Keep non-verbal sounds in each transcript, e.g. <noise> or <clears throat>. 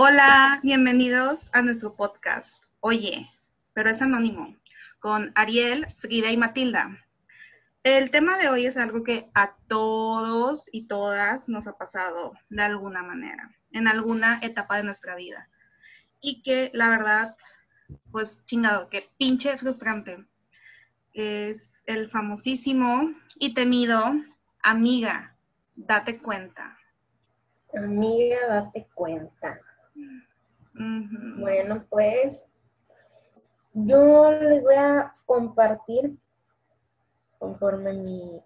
Hola, bienvenidos a nuestro podcast. Oye, pero es anónimo, con Ariel, Frida y Matilda. El tema de hoy es algo que a todos y todas nos ha pasado de alguna manera, en alguna etapa de nuestra vida. Y que la verdad, pues chingado, que pinche frustrante. Es el famosísimo y temido amiga, date cuenta. Amiga, date cuenta. Bueno, pues yo les voy a compartir conforme mi,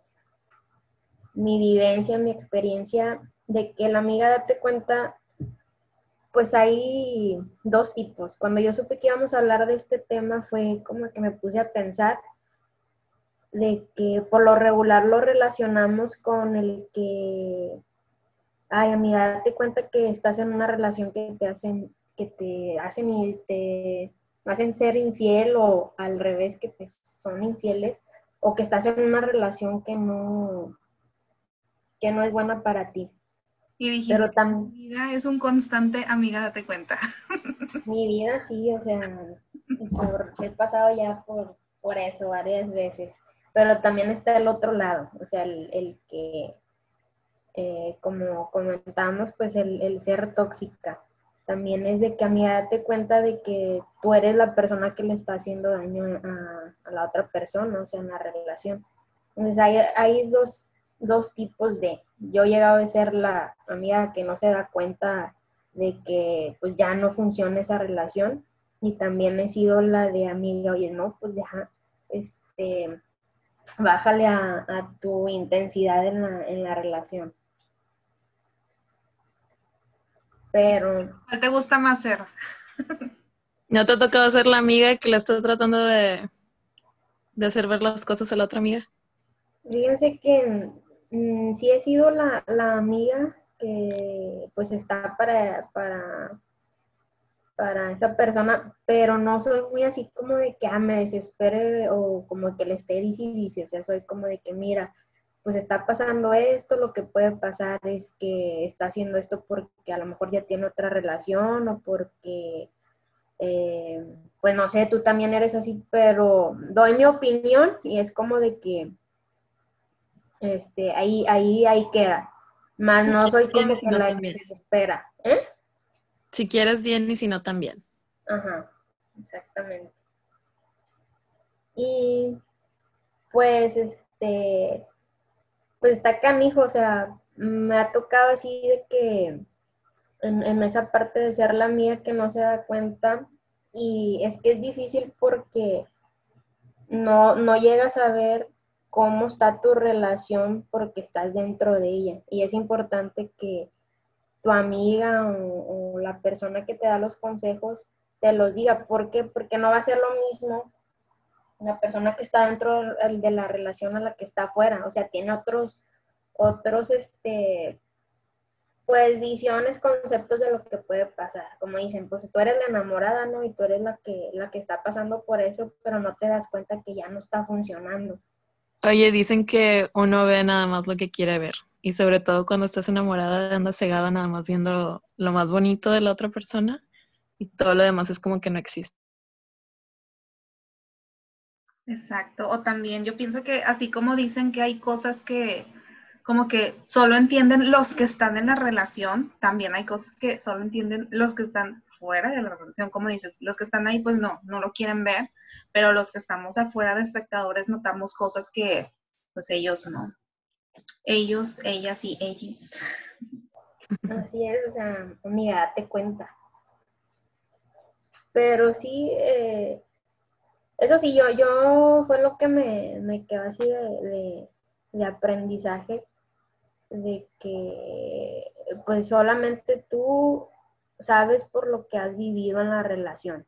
mi vivencia, mi experiencia de que la amiga date cuenta, pues hay dos tipos. Cuando yo supe que íbamos a hablar de este tema fue como que me puse a pensar de que por lo regular lo relacionamos con el que, ay amiga, date cuenta que estás en una relación que te hacen, que te hacen y te hacen ser infiel o al revés que te son infieles o que estás en una relación que no que no es buena para ti. Y dijiste, Pero también, mi vida es un constante, amiga, date cuenta. <laughs> Mi vida sí, o sea, he pasado ya por, por eso varias veces. Pero también está el otro lado, o sea, el, que, eh, como comentamos, pues el, el, ser tóxica. También es de que a mí date cuenta de que tú eres la persona que le está haciendo daño a, la otra persona, o sea, en la relación. Entonces hay, hay dos, dos tipos de, yo he llegado a ser la amiga que no se da cuenta de que pues ya no funciona esa relación y también he sido la de amiga, oye, no, pues ya, este, bájale a, tu intensidad en la, en la, relación. Pero... ¿Cuál te gusta más ser? ¿No te ha tocado ser la amiga que le está tratando de, de hacer ver las cosas a la otra amiga? Fíjense que mm, sí he sido la, la, amiga que pues está para, para para esa persona, pero no soy muy así como de que ah, me desespere o como que le esté diciendo y dice, o sea, soy como de que mira, pues está pasando esto, lo que puede pasar es que está haciendo esto porque a lo mejor ya tiene otra relación o porque, eh, pues no sé, tú también eres así, pero doy mi opinión y es como de que, este, ahí, ahí, ahí queda. Más no soy como que la que se desespera. ¿Eh? Si quieres bien y si no también. Ajá, exactamente. Y pues este, pues está canijo, o sea, me ha tocado así de que en, esa parte de ser la mía que no se da cuenta y es que es difícil porque no, no llegas a ver cómo está tu relación porque estás dentro de ella y es importante que tu amiga o, la persona que te da los consejos te los diga. ¿Por qué? Porque no va a ser lo mismo una persona que está dentro de la relación a la que está afuera. O sea, tiene otros, otros, este, pues visiones, conceptos de lo que puede pasar. Como dicen, pues tú eres la enamorada, ¿no? Y tú eres la que, la que está pasando por eso, pero no te das cuenta que ya no está funcionando. Oye, dicen que uno ve nada más lo que quiere ver. Y sobre todo cuando estás enamorada, andas cegada nada más viendo lo más bonito de la otra persona y todo lo demás es como que no existe. Exacto. O también yo pienso que así como dicen que hay cosas que como que solo entienden los que están en la relación, también hay cosas que solo entienden los que están fuera de la relación, como dices, los que están ahí pues no, no lo quieren ver, pero los que estamos afuera de espectadores notamos cosas que pues ellos no. Ellos, ellas y ellos. Así es, o sea, amiga, date cuenta. Pero sí, eh, eso sí, yo, yo fue lo que me, me quedó así de, de, aprendizaje, de que pues solamente tú sabes por lo que has vivido en la relación.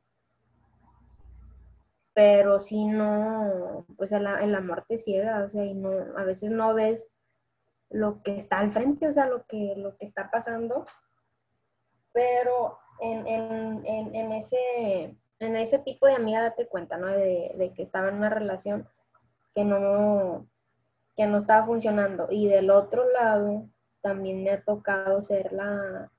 Pero si no, pues el, el amor te ciega, o sea, y no, a veces no ves lo que está al frente, o sea, lo que, lo que está pasando. Pero en, ese, en ese tipo de amiga date cuenta, ¿no? De, que estaba en una relación que no, que no estaba funcionando. Y del otro lado, también me ha tocado ser la,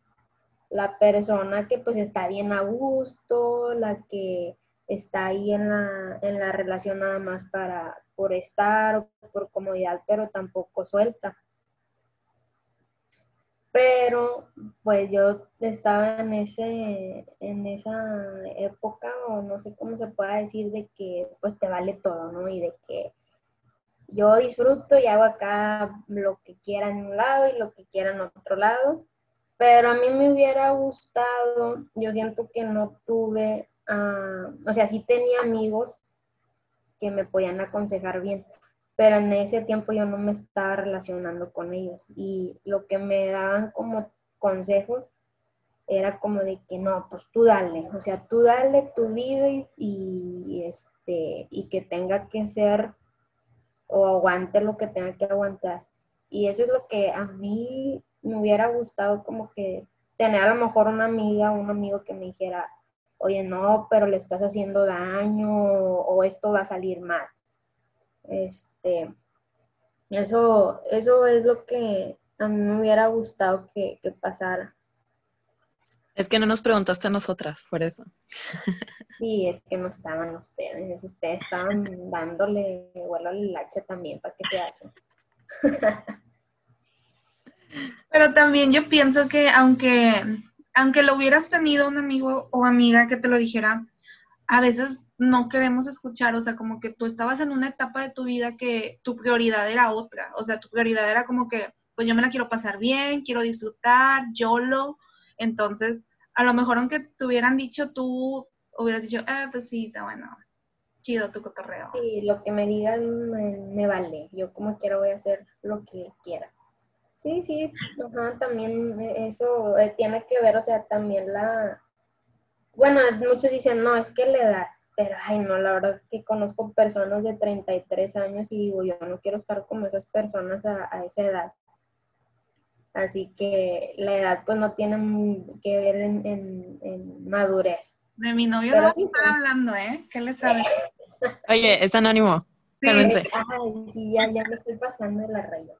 la persona que pues está bien a gusto, la que está ahí en la, en la relación nada más para, por estar, por comodidad, pero tampoco suelta. Pero pues yo estaba en ese, en esa época, o no sé cómo se pueda decir, de que pues te vale todo, ¿no? Y de que yo disfruto y hago acá lo que quiera en un lado y lo que quiera en otro lado. Pero a mí me hubiera gustado, yo siento que no tuve, ah, o sea, sí tenía amigos que me podían aconsejar bien, pero en ese tiempo yo no me estaba relacionando con ellos y lo que me daban como consejos era como de que no, pues tú dale, o sea, tú dale, tú vive y, este, y que tenga que ser o aguante lo que tenga que aguantar. Y eso es lo que a mí me hubiera gustado como que tener a lo mejor una amiga o un amigo que me dijera, oye, no, pero le estás haciendo daño o, esto va a salir mal. Este, eso, eso es lo que a mí me hubiera gustado que, que pasara. Es que no nos preguntaste a nosotras, por eso. Sí, es que no estaban ustedes. Ustedes estaban dándole vuelo al hacha también para que se hacen. <laughs> Pero también yo pienso que aunque, aunque lo hubieras tenido un amigo o amiga que te lo dijera, a veces no queremos escuchar, o sea, como que tú estabas en una etapa de tu vida que tu prioridad era otra, o sea, tu prioridad era como que, pues yo me la quiero pasar bien, quiero disfrutar, yo lo, entonces, a lo mejor aunque te hubieran dicho tú, hubieras dicho, eh, pues sí, está bueno, chido tu cotorreo. Sí, lo que me digan me, vale. Yo como quiero voy a hacer lo que quiera. Sí, sí, también eso eh, tiene que ver, o sea, también la... Bueno, muchos dicen, no, es que la edad, pero ay, no, la verdad que conozco personas de 33 años y digo, yo no quiero estar como esas personas a, a esa edad. Así que la edad pues no tiene que ver en, madurez. De mi novio no vamos a estar hablando, ¿eh? ¿Qué le sabe? <laughs> Oye, es anónimo. Sí. Ay, sí, ya, ya me estoy pasando de la raya.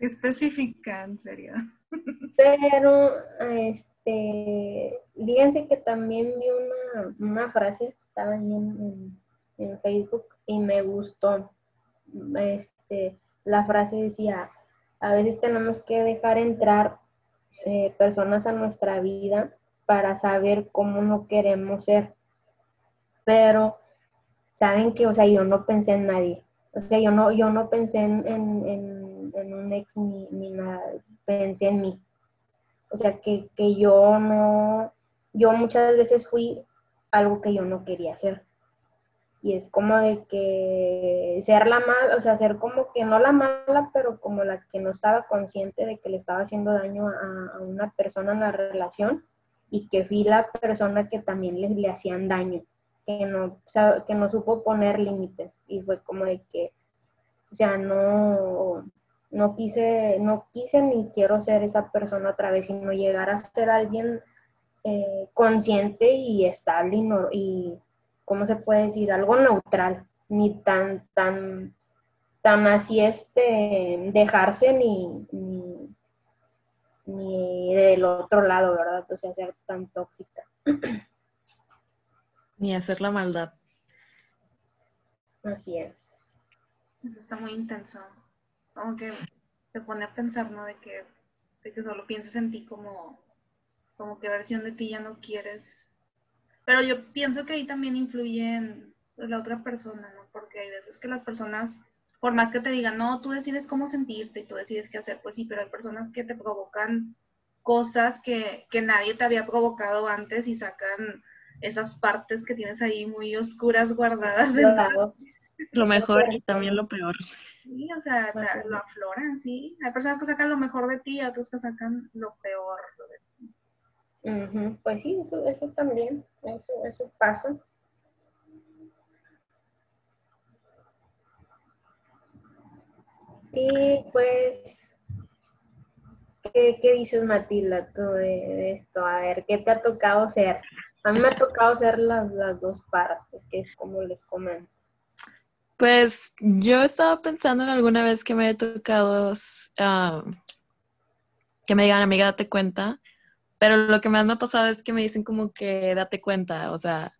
Específica, en serio. <laughs> Pero, este, fíjense que también vi una, frase, estaba en, en Facebook y me gustó. Este, la frase decía, a veces tenemos que dejar entrar eh, personas a nuestra vida para saber cómo no queremos ser. Pero, ¿saben que O sea, yo no pensé en nadie. O sea, yo no, yo no pensé en, un ex ni, nada. Pensé en mí. O sea, que, que yo no, yo muchas veces fui algo que yo no quería hacer. Y es como de que ser la mala, o sea, ser como que no la mala, pero como la que no estaba consciente de que le estaba haciendo daño a, una persona en la relación y que fui la persona que también le, le hacían daño, que no, que no supo poner límites. Y fue como de que, o sea, no, no quise, no quise ni quiero ser esa persona otra vez, sino llegar a ser alguien eh, consciente y estable y, y ¿cómo se puede decir? Algo neutral, ni tan, tan, tan así este, dejarse ni, ni, del otro lado, ¿verdad? O sea, ser tan tóxica. <clears throat> Ni hacer la maldad. Así es. Eso está muy intenso. Como que te pone a pensar, ¿no? De que, de que solo piensas en ti como, como qué versión de ti ya no quieres pero yo pienso que ahí también influye en la otra persona, ¿no? Porque hay veces que las personas, por más que te digan, no, tú decides cómo sentirte y tú decides qué hacer, pues sí, pero hay personas que te provocan cosas que, que nadie te había provocado antes y sacan esas partes que tienes ahí muy oscuras guardadas. De lo mejor y también lo peor. Sí, o sea, lo afloran, sí. Hay personas que sacan lo mejor de ti y otros que sacan lo peor de ti. Pues sí, eso, eso también, eso, eso pasa. Y pues, ¿qué, dices Matilda tú de, esto? A ver, ¿qué te ha tocado ser? A mí me ha tocado ser las, dos partes, que es como les comento. Pues yo estaba pensando en alguna vez que me ha tocado ah, que me digan, amiga, date cuenta, Pero lo que más me ha pasado es que me dicen como que date cuenta, o sea,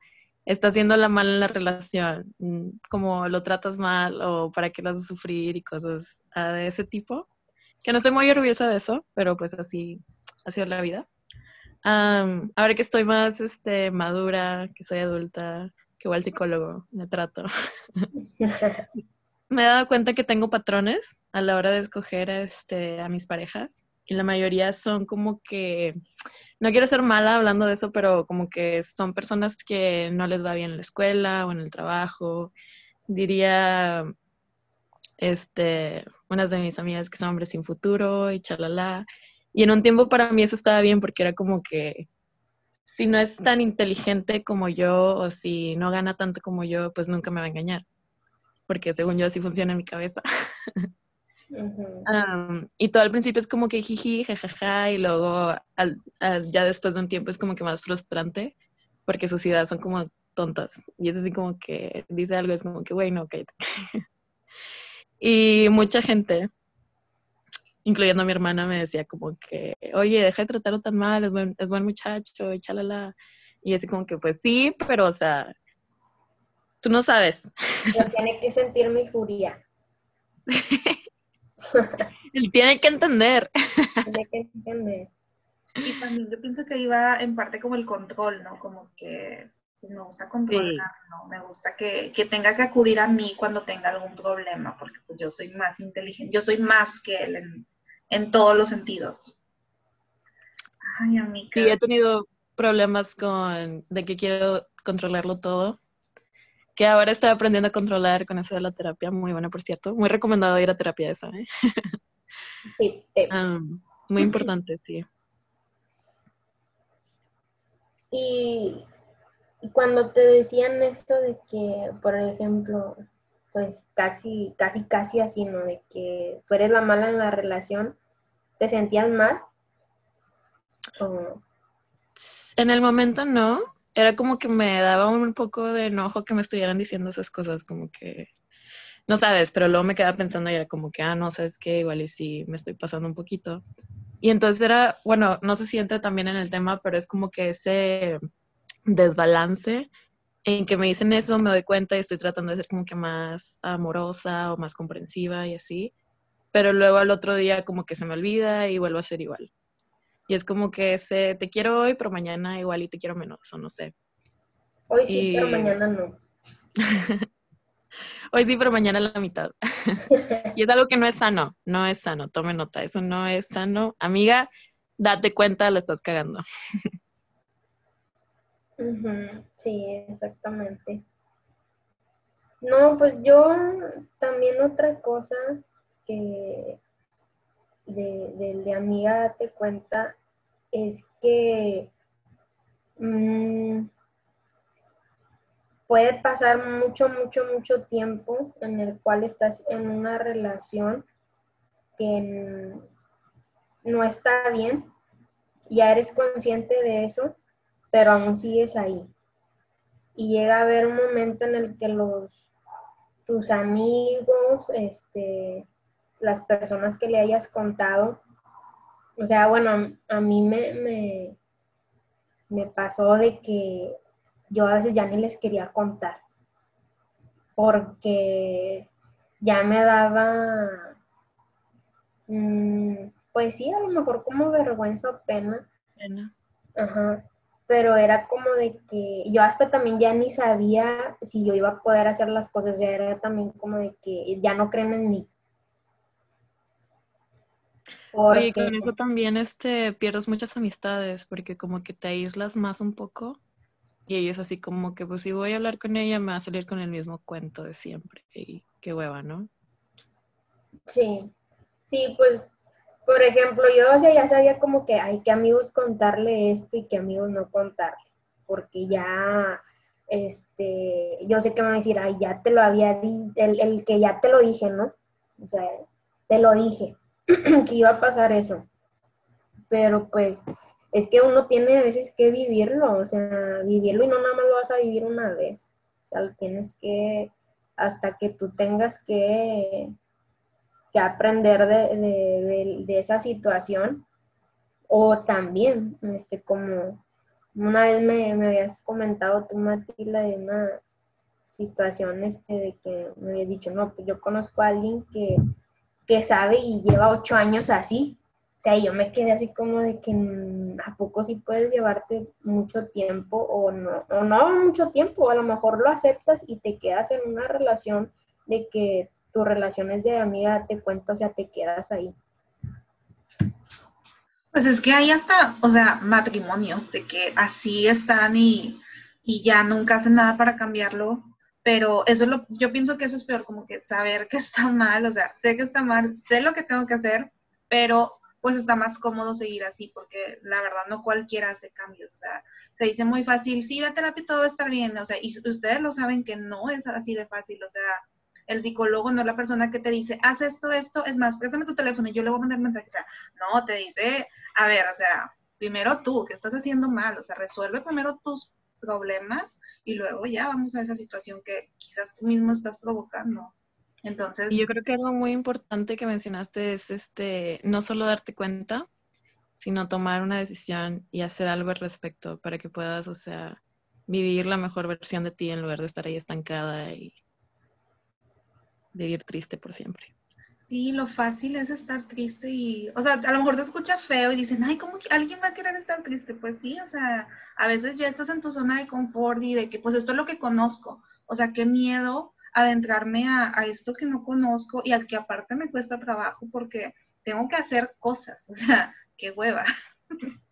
estás haciéndola mal en la relación, mm, como lo tratas mal o para qué lo haces sufrir y cosas ah, de ese tipo. Que no estoy muy orgullosa de eso, pero pues así ha sido la vida. Ahora que estoy más este, madura, que soy adulta, que igual psicólogo, me trato. <laughs> me he dado cuenta que tengo patrones a la hora de escoger este, a mis parejas y la mayoría son como que, no quiero ser mala hablando de eso, pero como que son personas que no les va bien en la escuela o en el trabajo. Diría, este, unas de mis amigas que son hombres sin futuro y chalala. Y en un tiempo para mí eso estaba bien porque era como que si no es tan inteligente como yo o si no gana tanto como yo, pues nunca me va a engañar. Porque según yo así funciona en mi cabeza. <laughs> y todo al principio es como que jiji, jajaja, y luego ya después de un tiempo es como que más frustrante porque sus ideas son como tontas. Y es así como que dice algo, es como que, bueno, ok. <laughs> y mucha gente, incluyendo a mi hermana, me decía como que, oye, deja de tratarlo tan mal, es buen, es buen muchacho, y chalala. Y así como que, pues sí, pero o sea, tú no sabes. tiene que sentir mi furia. <laughs> Él tiene que entender. Tiene que entender. Y también yo pienso que iba en parte como el control, ¿no? Como que me gusta controlar, ¿no? Me gusta que, tenga que acudir a mí cuando tenga algún problema, porque pues, yo soy más inteligente, yo soy más que él en, todos los sentidos. Ay, amiga. Sí, he tenido problemas con de que quiero controlarlo todo que ahora estoy aprendiendo a controlar con eso de la terapia, muy buena por cierto. Muy recomendado ir a terapia esa, ¿eh? Sí, sí. <laughs> muy importante, sí. Y, cuando te decían esto de que, por ejemplo, pues casi, casi, casi así, ¿no? De que tú eres la mala en la relación, ¿te sentías mal? En el momento no, era como que me daba un poco de enojo que me estuvieran diciendo esas cosas, como que, no sabes, pero luego me quedaba pensando y era como que, ah, no, sabes qué, igual y sí, me estoy pasando un poquito. Y entonces era, bueno, no se siente también en el tema, pero es como que ese desbalance en que me dicen eso, me doy cuenta y estoy tratando de ser como que más amorosa o más comprensiva y así. Pero luego al otro día como que se me olvida y vuelvo a ser igual. Y es como que se, te quiero hoy, pero mañana igual y te quiero menos, o no sé. Hoy sí, pero mañana no. <laughs> hoy sí, pero mañana la mitad. <laughs> y es algo que no es sano, no es sano, tome nota, eso no es sano. Amiga, date cuenta, lo estás cagando. <laughs> Sí, exactamente. No, pues yo también otra cosa que de, de, amiga date cuenta es que mm, puede pasar mucho, mucho, mucho tiempo en el cual estás en una relación que no está bien, ya eres consciente de eso, pero aún sigues ahí. Y llega a haber un momento en el que los tus amigos, este, las personas que le hayas contado. O sea, bueno, a mí me, me, pasó de que yo a veces ya ni les quería contar, porque ya me daba, mm, pues sí, a lo mejor como vergüenza o pena. Pena. Ajá. Pero era como de que yo hasta también ya ni sabía si yo iba a poder hacer las cosas, ya era también como de que ya no creen en mí. Oye, con eso también este, pierdes muchas amistades porque como que te aíslas más un poco y ellos así como que pues si voy a hablar con ella me va a salir con el mismo cuento de siempre y qué hueva, ¿no? Sí, sí, pues por ejemplo yo o sea, ya sabía como que hay que amigos contarle esto y que amigos no contarle porque ya este, yo sé que me va a decir, ay, ya te lo había dicho, el, el que ya te lo dije, ¿no? O sea, te lo dije <clears throat> que iba a pasar eso. Pero pues es que uno tiene a veces que vivirlo, o sea, vivirlo y no nada más lo vas a vivir una vez. O sea, lo tienes que, hasta que tú tengas que, que aprender de, esa situación, O también, este, como una vez me, me habías comentado tú, Matilda, de una situación este, de que me habías dicho, no, pues yo conozco a alguien que, que sabe y lleva ocho años así. O sea, yo me quedé así como de que mm, a poco sí puedes llevarte mucho tiempo o no, o no mucho tiempo, a lo mejor lo aceptas y te quedas en una relación de que tu relación es de amiga, te cuento, o sea, te quedas ahí. Pues es que hay hasta, o sea, matrimonios de que así están y, y ya nunca hacen nada para cambiarlo, pero eso lo, yo pienso que eso es peor, como que saber que está mal, o sea, sé que está mal, sé lo que tengo que hacer, pero pues está más cómodo seguir así, porque la verdad no cualquiera hace cambios, o sea, se dice muy fácil, sí, a terapia todo va a estar bien, o sea, y ustedes lo saben que no es así de fácil, o sea, el psicólogo no es la persona que te dice, haz esto, esto, es más, préstame tu teléfono y yo le voy a mandar mensaje, o sea, no, te dice, a ver, o sea, primero tú, que estás haciendo mal, o sea, resuelve primero tus problemas y luego ya vamos a esa situación que quizás tú mismo estás provocando. Entonces. Y yo creo que algo muy importante que mencionaste es este, no solo darte cuenta, sino tomar una decisión y hacer algo al respecto para que puedas, o sea, vivir la mejor versión de ti en lugar de estar ahí estancada y vivir triste por siempre. Sí, lo fácil es estar triste y, o sea, a lo mejor se escucha feo y dicen, ay, ¿cómo que alguien va a querer estar triste? Pues sí, o sea, a veces ya estás en tu zona de confort y de que, pues esto es lo que conozco, o sea, qué miedo adentrarme a, esto que no conozco y al que aparte me cuesta trabajo porque tengo que hacer cosas, o sea, qué hueva. <laughs>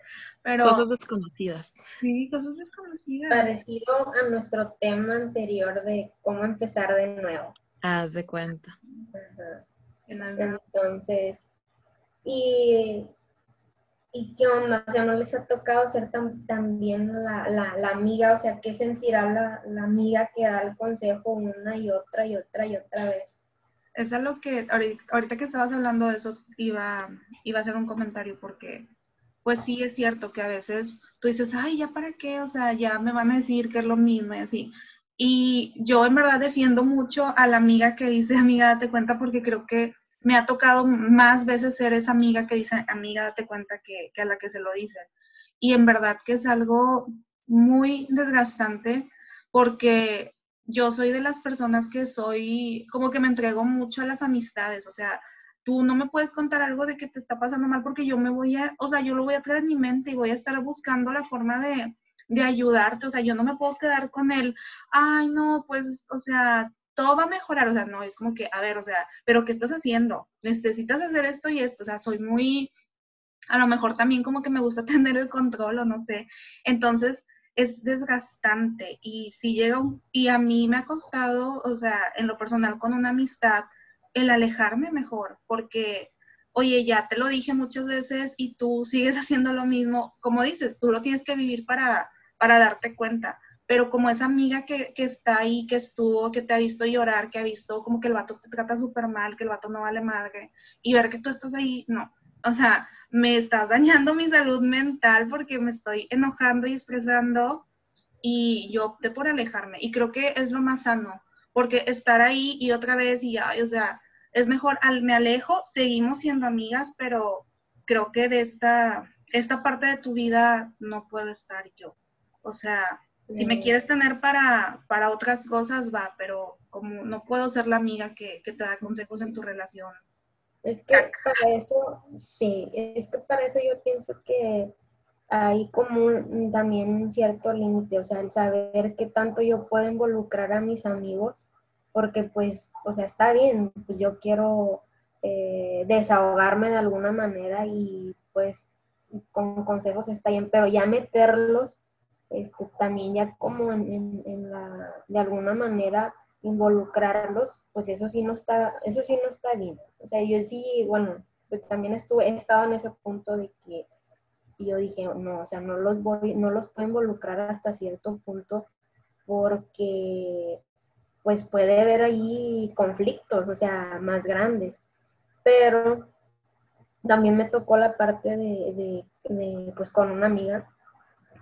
Pero, cosas desconocidas. Sí, cosas desconocidas. Parecido a nuestro tema anterior de cómo empezar de nuevo. Haz de cuenta. Entonces, y, y qué onda, o sea, no les ha tocado ser tan, bien la, la, amiga, o sea, ¿qué sentirá la, la, amiga que da el consejo una y otra y otra y otra vez? Es lo que, ahorita, que estabas hablando de eso, iba, iba a hacer un comentario porque, pues sí es cierto que a veces tú dices, ay, ¿ya para qué? O sea, ya me van a decir que es lo mismo y así. Y yo en verdad defiendo mucho a la amiga que dice, amiga, date cuenta, porque creo que me ha tocado más veces ser esa amiga que dice, amiga, date cuenta que, a la que se lo dice. Y en verdad que es algo muy desgastante porque yo soy de las personas que soy, como que me entrego mucho a las amistades, o sea, tú no me puedes contar algo de que te está pasando mal porque yo me voy a, o sea, yo lo voy a traer en mi mente y voy a estar buscando la forma de, de ayudarte, o sea, yo no me puedo quedar con él, ay, no, pues, o sea, todo va a mejorar, o sea, no, es como que, a ver, o sea, pero ¿qué estás haciendo? Necesitas hacer esto y esto, o sea, soy muy, a lo mejor también como que me gusta <laughs> tener el control o no sé, entonces es desgastante y si llega, y a mí me ha costado, o sea, en lo personal con una amistad, el alejarme mejor, porque oye, ya te lo dije muchas veces y tú sigues <laughs> haciendo lo mismo, como dices, tú lo tienes que vivir para, para darte cuenta. Pero como esa amiga que, está ahí, que estuvo, que te ha visto llorar, que ha visto como que el vato te trata súper mal, que el vato no vale madre, y ver que tú estás ahí, no. O sea, me estás dañando mi salud mental porque me estoy enojando y estresando y yo opté por alejarme. Y creo que es lo más sano, porque estar ahí y otra vez y ya, o sea, es mejor, al, me alejo, seguimos siendo amigas, pero creo que de esta, esta parte de tu vida no puedo estar yo. O sea, si me quieres tener para, para otras cosas, va, pero como no puedo ser la amiga que, te da consejos en tu relación. Es que para eso, sí, es que para eso yo pienso que hay como también un cierto límite, o sea, el saber qué tanto yo puedo involucrar a mis amigos, porque pues, o sea, está bien, pues yo quiero eh, desahogarme de alguna manera y pues con consejos está bien, pero ya meterlos este, también ya como en, la, de alguna manera involucrarlos, pues eso sí no está, eso sí no está bien. O sea, yo sí, bueno, también estuve, he estado en ese punto de que yo dije, no, o sea, no los voy, no los puedo involucrar hasta cierto punto porque pues puede haber ahí conflictos, o sea, más grandes. Pero también me tocó la parte de, de pues con una amiga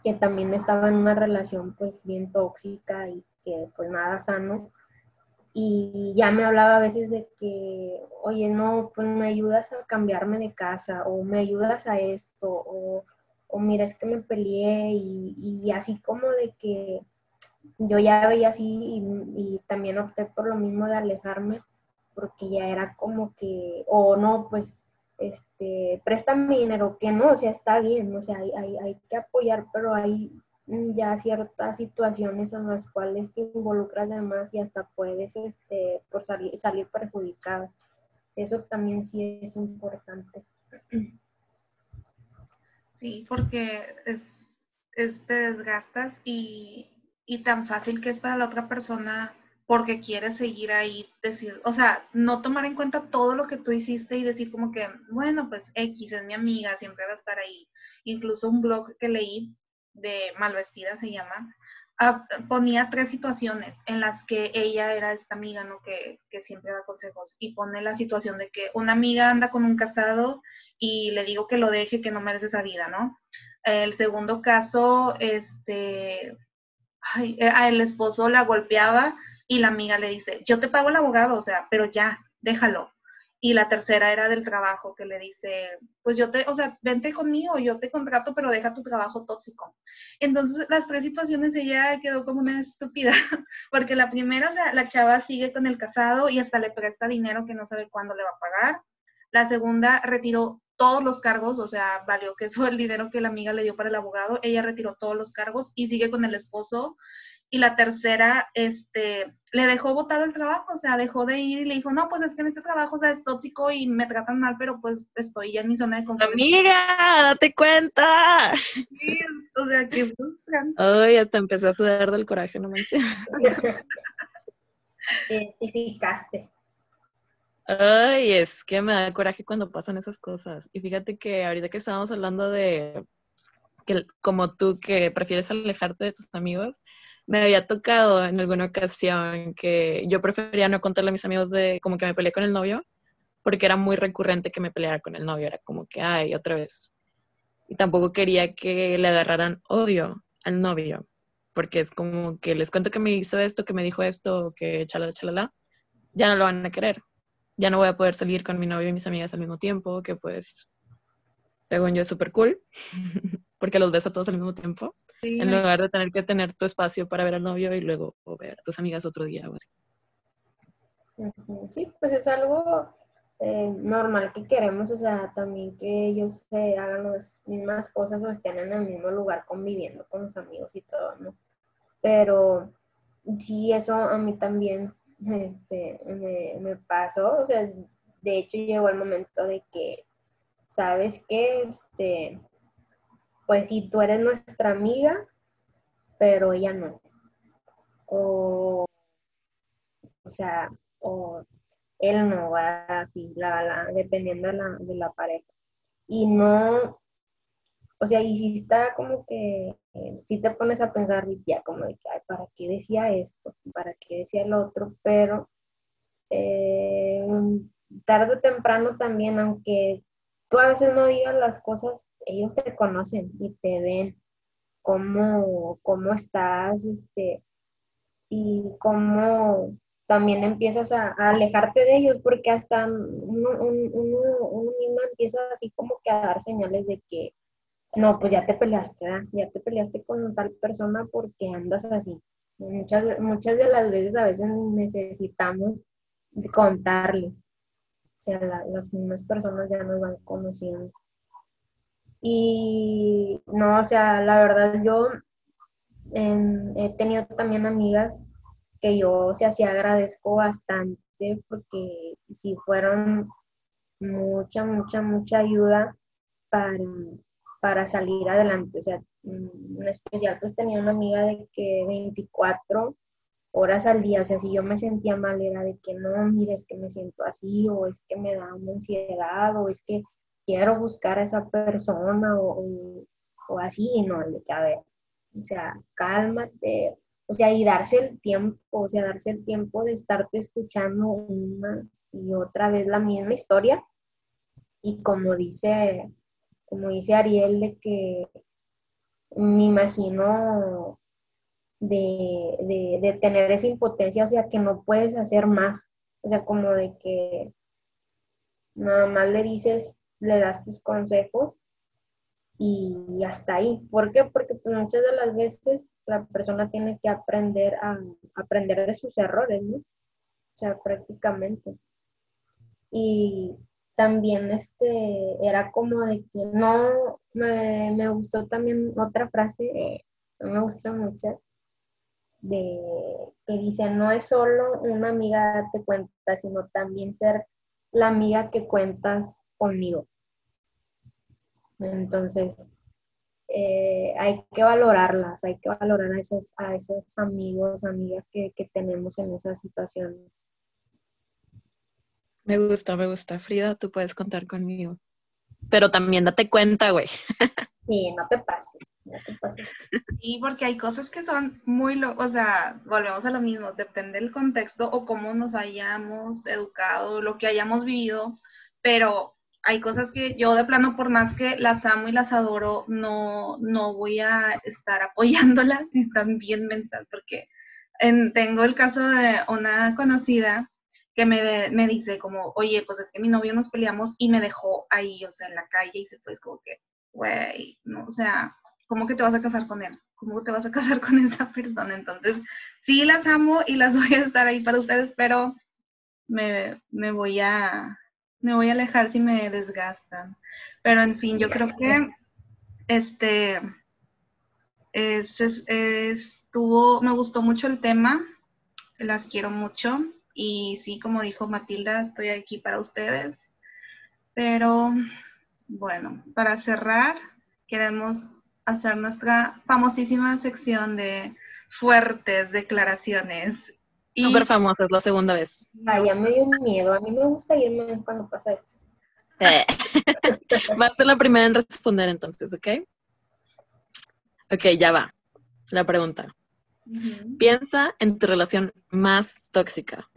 que también estaba en una relación pues bien tóxica y que pues nada sano. y ya me hablaba a veces de que, oye, no, pues me ayudas a cambiarme de casa o me ayudas a esto o, o mira, es que me peleé y, y así como de que yo ya veía así y, también opté por lo mismo de alejarme porque ya era como que, o no, pues, este, préstame dinero, que no, o sea, está bien, o sea, hay, hay, hay que apoyar, pero hay ya ciertas situaciones en las cuales te involucras además y hasta puedes este, por salir, salir perjudicado. Eso también sí es importante. Sí, porque es, te desgastas y, y, tan fácil que es para la otra persona porque quiere seguir ahí, decir, o sea, no tomar en cuenta todo lo que tú hiciste y decir como que, bueno, pues X es mi amiga, siempre va a estar ahí. Incluso un blog que leí de Malvestida se llama, ah, ponía tres situaciones en las que ella era esta amiga, ¿no? Que, que, siempre da consejos. Y pone la situación de que una amiga anda con un casado y le digo que lo deje, que no merece esa vida, ¿no? El segundo caso, este, ay, eh, el esposo la golpeaba y la amiga le dice, yo te pago el abogado, o sea, pero ya, déjalo. Y la tercera era del trabajo, que le dice, pues yo te, o sea, vente conmigo, yo te contrato, pero deja tu trabajo tóxico. Entonces, las tres situaciones ella quedó como una estúpida, <laughs> porque la primera, la, chava sigue con el casado y hasta le presta dinero que no sabe cuándo le va a pagar. La segunda retiró todos los cargos, o sea, valió que eso el dinero que la amiga le dio para el abogado, ella retiró todos los cargos y sigue con el esposo y la tercera, este, le dejó botado el trabajo, o sea, dejó de ir y le dijo, no, pues es que en este trabajo, o sea, es tóxico y me tratan mal, pero pues estoy ya en mi zona de confort. Amiga, date cuenta. Sí, o sea, qué frustrante. Ay, hasta empezó a sudar del coraje, no manches. <laughs> Identificaste. Ay, es que me da coraje cuando pasan esas cosas. Y fíjate que ahorita que estábamos hablando de que como tú que prefieres alejarte de tus amigos, me había tocado en alguna ocasión que yo prefería no contarle a mis amigos de como que me peleé con el novio, porque era muy recurrente que me peleara con el novio, era como que, ay, otra vez. Y tampoco quería que le agarraran odio al novio, porque es como que les cuento que me hizo esto, que me dijo esto, que chalala, chalala, ya no lo van a querer. Ya no voy a poder salir con mi novio y mis amigas al mismo tiempo, que pues, según yo, es súper cool. <laughs> porque los ves a todos al mismo tiempo, en lugar de tener que tener tu espacio para ver al novio y luego ver a tus amigas otro día o así. Sí, pues es algo eh, normal que queremos, o sea, también que ellos se hagan las mismas cosas o estén en el mismo lugar conviviendo con los amigos y todo, ¿no? Pero sí, eso a mí también este, me, me pasó, o sea, de hecho llegó el momento de que, ¿sabes qué? Este, pues si tú eres nuestra amiga, pero ella no. O, o sea, o él no va así, la, dependiendo de la, de la pareja. Y no, o sea, y si está como que, si te pones a pensar ya como de que, ay, ¿para qué decía esto? ¿Para qué decía el otro? Pero eh, tarde o temprano también, aunque tú a veces no digas las cosas, ellos te conocen y te ven cómo, cómo estás, este, y cómo también empiezas a, alejarte de ellos, porque hasta uno, uno, mismo empieza así como que a dar señales de que, no, pues ya te peleaste, ya te peleaste con tal persona porque andas así. Muchas, muchas de las veces a veces necesitamos contarles. O sea, las mismas personas ya nos van conociendo. Y no, o sea, la verdad yo he tenido también amigas que yo, o sea, sí agradezco bastante porque sí fueron mucha, mucha, mucha ayuda para, para salir adelante. O sea, mm, en especial pues tenía una amiga de que 24 horas al día, o sea, si yo me sentía mal era de que no, mire, es que me siento así, o es que me da una ansiedad, o es que quiero buscar a esa persona o, así, y no, le que a ver, o sea, cálmate, o sea, y darse el tiempo, o sea, darse el tiempo de estarte escuchando una y otra vez la misma historia. Y como dice, como dice Ariel, de que me imagino de, de, tener esa impotencia, o sea, que no puedes hacer más, o sea, como de que nada más le dices, le das tus consejos y hasta ahí. ¿Por qué? Porque pues, muchas de las veces la persona tiene que aprender a aprender de sus errores, ¿no? O sea, prácticamente. Y también este era como de que no me, me gustó también otra frase, eh, me gusta mucho, de que dice, no es solo una amiga te cuenta, sino también ser la amiga que cuentas conmigo. Entonces, eh, hay que valorarlas, hay que valorar a esos, a esos amigos, amigas que, que tenemos en esas situaciones. Me gusta, me gusta. Frida, tú puedes contar conmigo. Pero también date cuenta, güey. Sí, no te pases. Sí, porque hay cosas que son muy, lo, o sea, volvemos a lo mismo, depende del contexto o cómo nos hayamos educado, lo que hayamos vivido, pero hay cosas que yo de plano, por más que las amo y las adoro, no, no voy a estar apoyándolas <laughs> si están bien mental, porque en, tengo el caso de una conocida que me, me dice como, oye, pues es que mi novio nos peleamos y me dejó ahí, o sea, en la calle y se fue, es como que, güey, no, o sea, ¿cómo que te vas a casar con él? ¿Cómo te vas a <laughs> casar con esa persona? Entonces, sí las amo y las voy a estar ahí para ustedes, pero me, me voy a me voy a alejar si me desgastan. Pero en fin, yo creo que este es, es, estuvo, me gustó mucho el tema, las quiero mucho y sí, como dijo Matilda, estoy aquí para ustedes. Pero bueno, para cerrar, queremos hacer nuestra famosísima sección de fuertes declaraciones y... Súper famosa, es la segunda vez. Ay, ya me dio miedo. A mí me gusta irme cuando pasa esto. Eh. va a ser la primera en responder entonces, ¿ok? Ok, ya va. La pregunta. Piensa en tu relación más tóxica.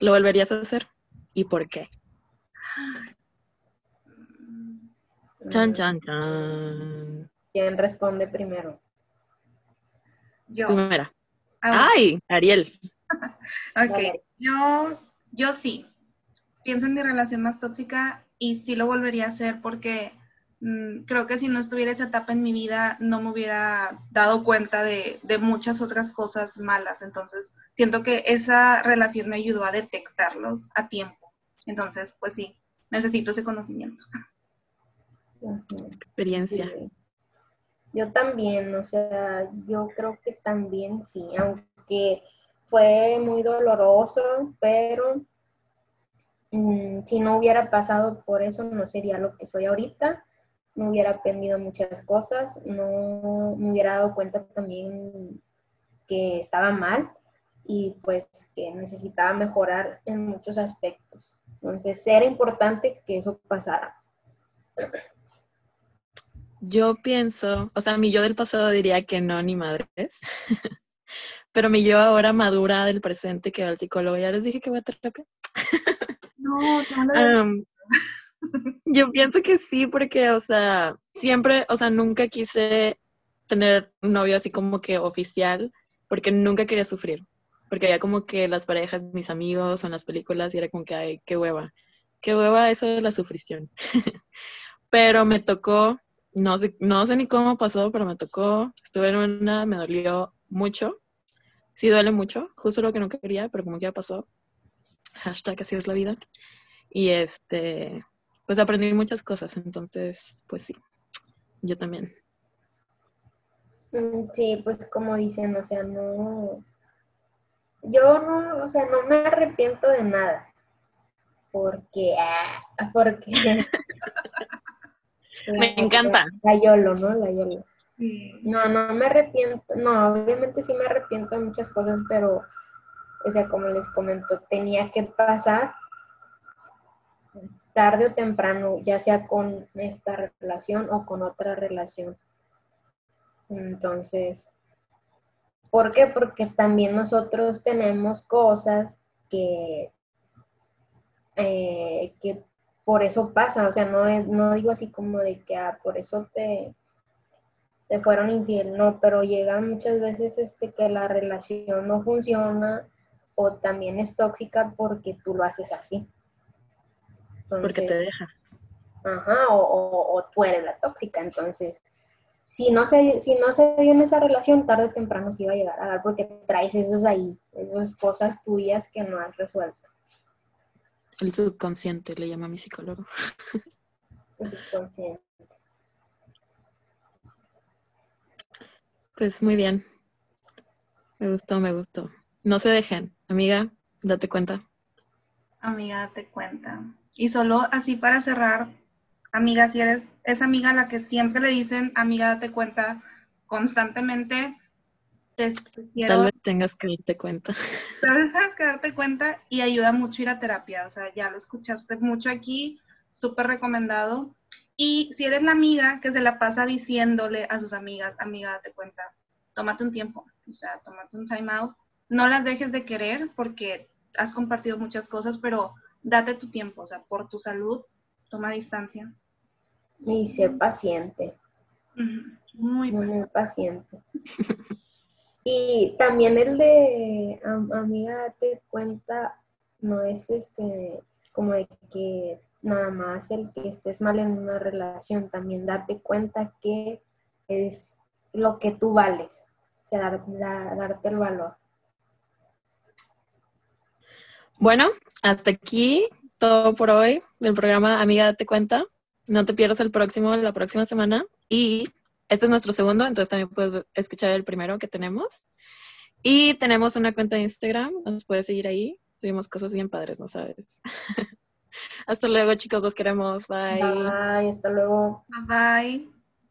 ¿Lo volverías a hacer? ¿Y por qué? Chan, chan, chan. ¿Quién responde primero? Yo. Primera. Ay, Ariel. <laughs> ok, yo, yo sí. Pienso en mi relación más tóxica y sí lo volvería a hacer porque mm, creo que si no estuviera esa etapa en mi vida no me hubiera dado cuenta de, de, muchas otras cosas malas. Entonces, siento que esa relación me ayudó a detectarlos a tiempo. Entonces, pues sí, necesito ese conocimiento. Experiencia. Sí. Yo también, o sea, yo creo que también sí, aunque fue muy doloroso, pero mmm, si no hubiera pasado por eso, no sería lo que soy ahorita, no hubiera aprendido muchas cosas, no me hubiera dado cuenta también que estaba mal y pues que necesitaba mejorar en muchos aspectos. Entonces, era importante que eso pasara. Yo pienso, o sea, mi yo del pasado diría que no, ni madres. <laughs> Pero mi yo ahora madura del presente que va al psicólogo, ya les dije que voy a terapia. <laughs> No, no. um, yo pienso que sí, porque, o sea, siempre, o sea, nunca quise tener un novio así como que oficial, porque nunca quería sufrir. Porque había como que las parejas, mis amigos o en las películas, y era como que, ay, qué hueva. Qué hueva eso de la sufrición. <laughs> pero me tocó, no sé, no sé ni cómo pasó, pero me tocó, estuve en una, me dolió mucho sí duele mucho, justo lo que no quería, pero como ya pasó, hashtag así es la vida. Y este, pues aprendí muchas cosas, entonces, pues sí, yo también. Mm, sí, pues como dicen, o sea, no, yo no, o sea, no me arrepiento de nada, porque, ah, porque... <laughs> me encanta. La YOLO, ¿no? La YOLO. No, no me arrepiento, no, obviamente sí me arrepiento de muchas cosas, pero, o sea, como les comento, tenía que pasar tarde o temprano, ya sea con esta relación o con otra relación. Entonces, ¿por qué? Porque también nosotros tenemos cosas que, eh, que por eso pasa, o sea, no, no digo así como de que, ah, por eso te te fueron infiel, no, pero llega muchas veces este, que la relación no funciona o también es tóxica porque tú lo haces así. porque te deja. Ajá, o, o, tú eres la tóxica, entonces si no se, si no se dio en esa relación, tarde o temprano se iba a llegar a dar porque traes esos ahí, esas cosas tuyas que no has resuelto. El subconsciente le llama a mi psicólogo. El subconsciente. Pues muy bien. Me gustó, me gustó. No se dejen. Amiga, date cuenta. Amiga, date cuenta. Y solo así para cerrar, amiga, si eres esa amiga a la que siempre le dicen, amiga, date cuenta constantemente, te, quiero... Tal vez tengas que darte cuenta. <laughs> Tal vez tengas que darte cuenta y ayuda mucho ir a terapia. O sea, ya lo escuchaste mucho aquí, súper recomendado. Y si eres la amiga que se la pasa diciéndole a sus amigas, amiga, date cuenta, tómate un tiempo, o sea, tómate un time out. No las dejes de querer porque has compartido muchas cosas, pero date tu tiempo, o sea, por tu salud, toma distancia. Y sé paciente. Muy, muy paciente. <laughs> y también el de amiga, date cuenta, no es este como de que nada más el que estés mal en una relación, también date cuenta que es lo que tú vales, o sea, darte el valor. Bueno, hasta aquí todo por hoy del programa Amiga Date Cuenta. No te pierdas el próximo, la próxima semana. Y este es nuestro segundo, entonces también puedes escuchar el primero que tenemos. Y tenemos una cuenta de Instagram, nos puedes seguir ahí. Subimos cosas bien padres, ¿no sabes? <laughs> Hasta luego, chicos, los queremos. Bye. Bye, hasta luego. Bye.